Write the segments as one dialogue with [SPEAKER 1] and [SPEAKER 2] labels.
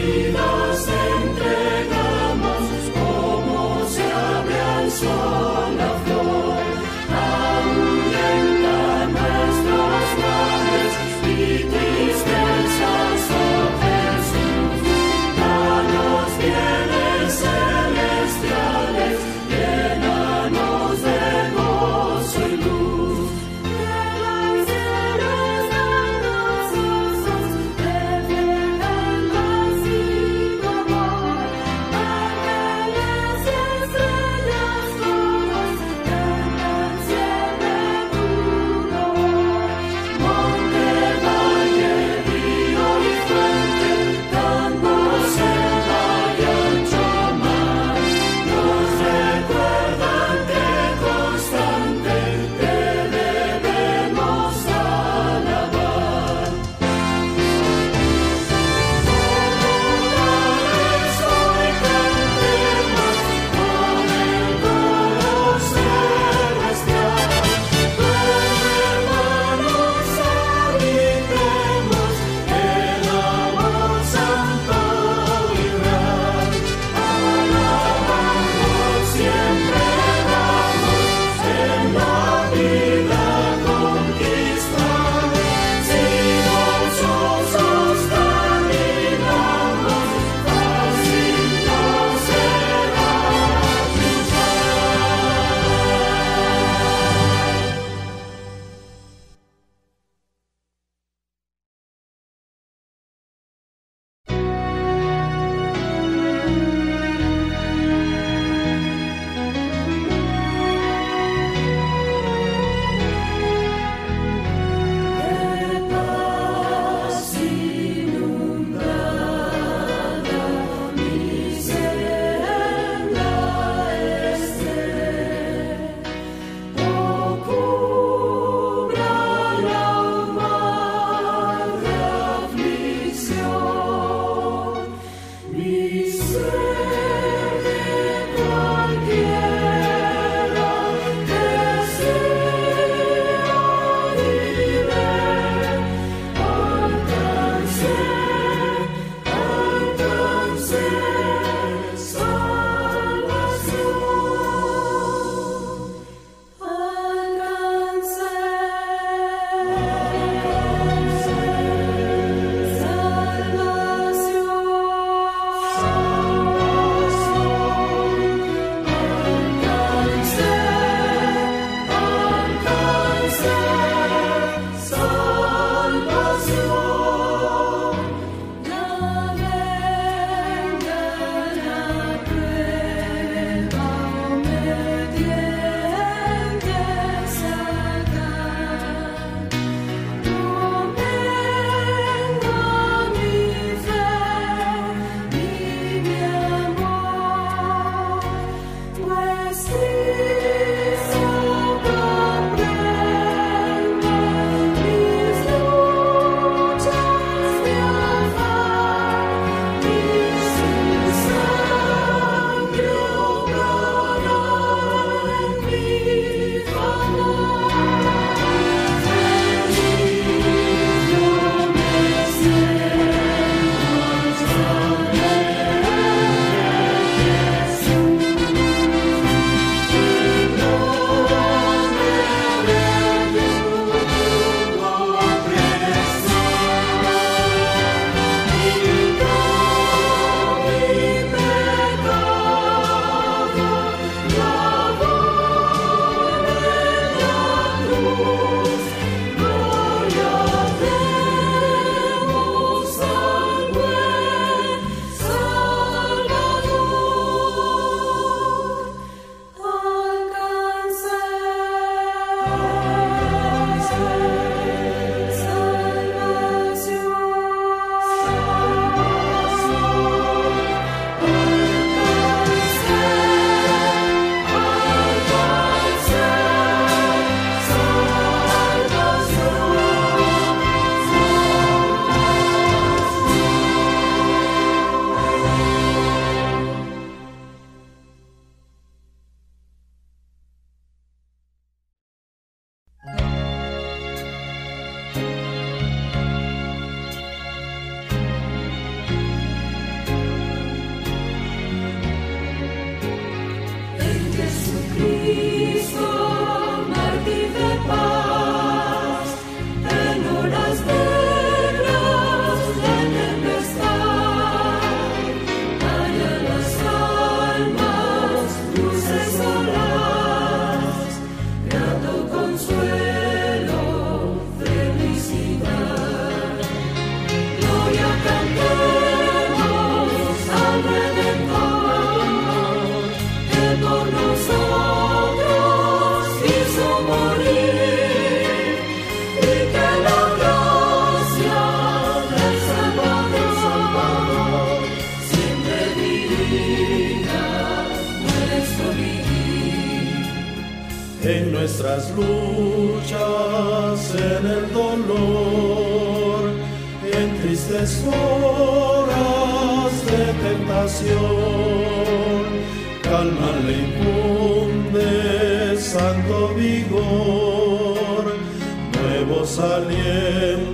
[SPEAKER 1] vida. Por nosotros hizo morir y que la
[SPEAKER 2] gracia de salvación siempre divina puede subir en
[SPEAKER 3] nuestras luchas, en el dolor, en tristes horas de tentación calma le infunde santo vigor, nuevos alientos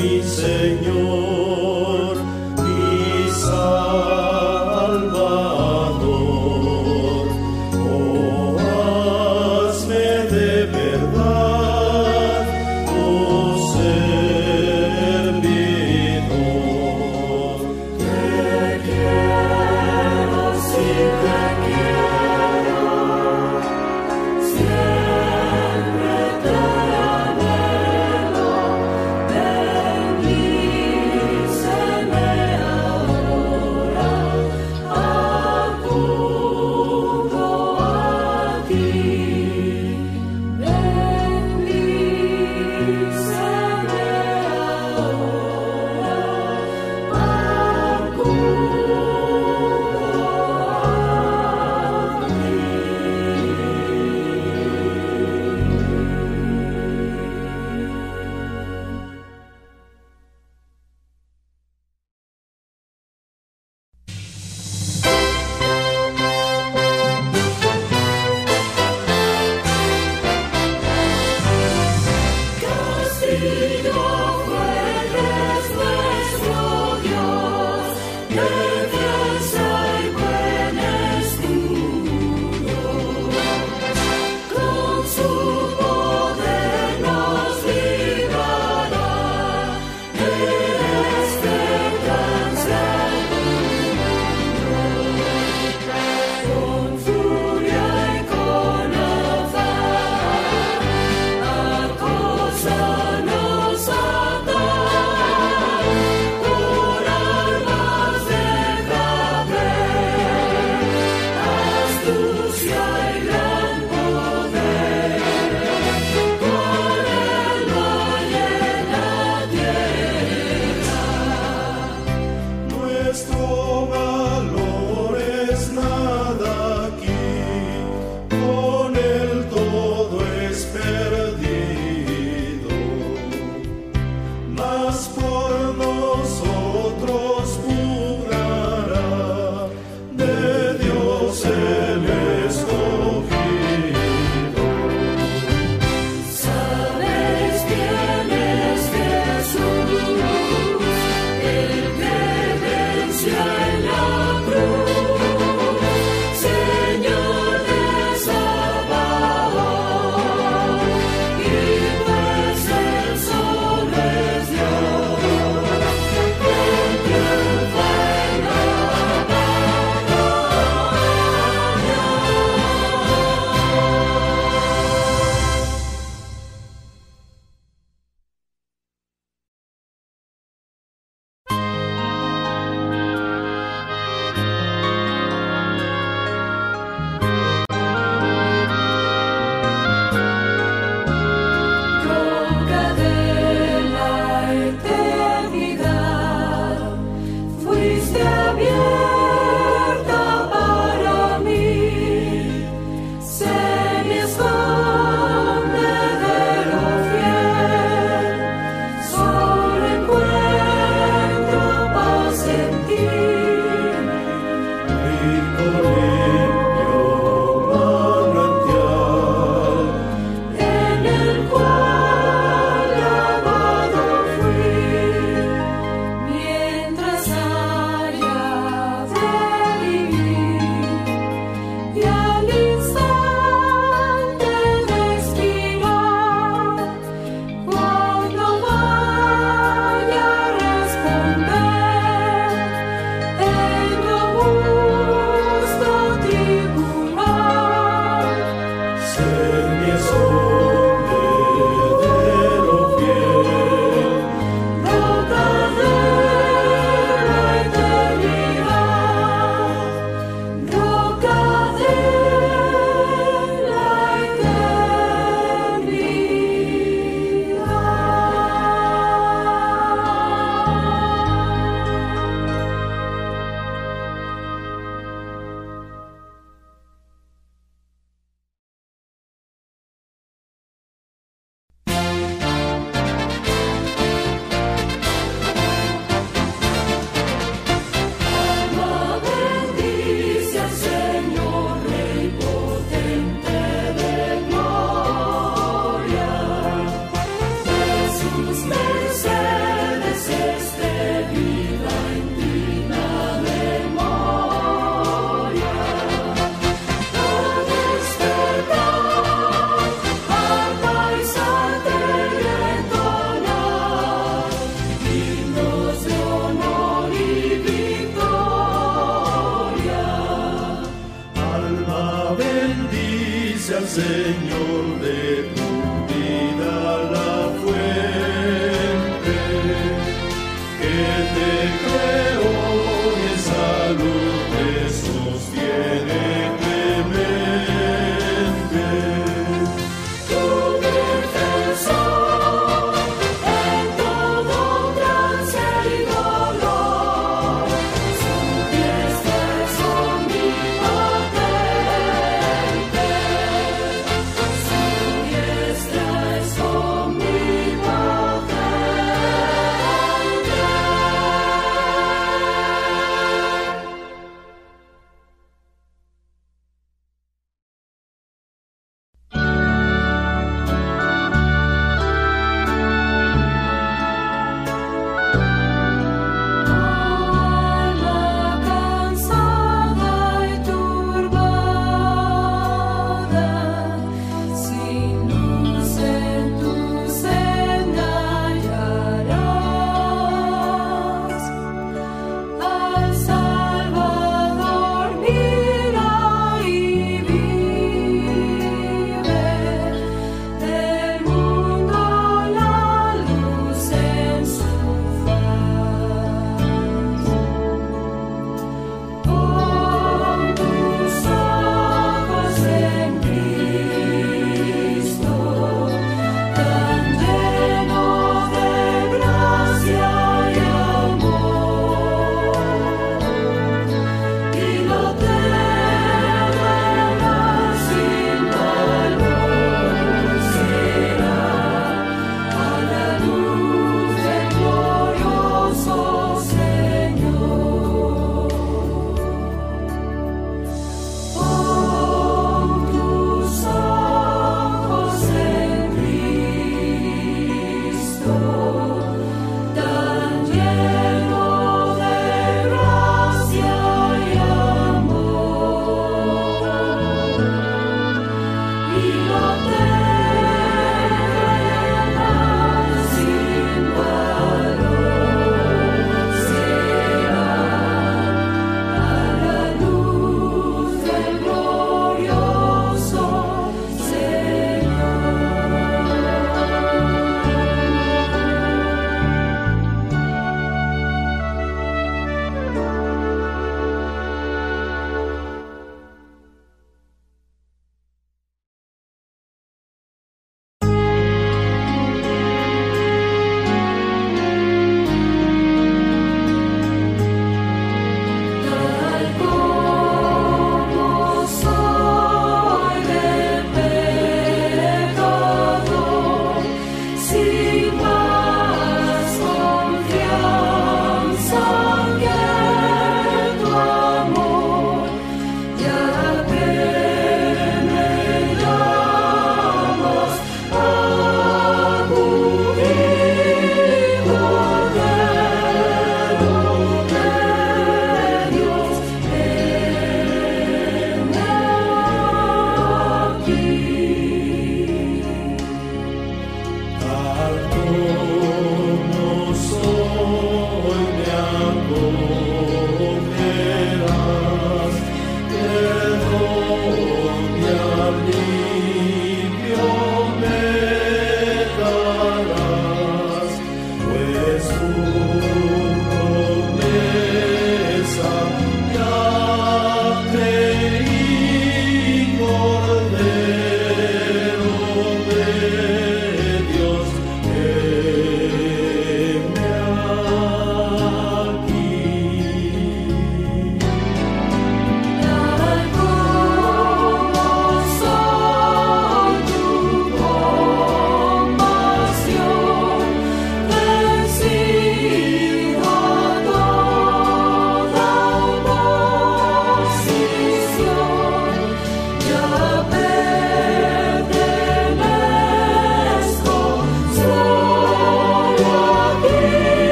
[SPEAKER 3] de Dios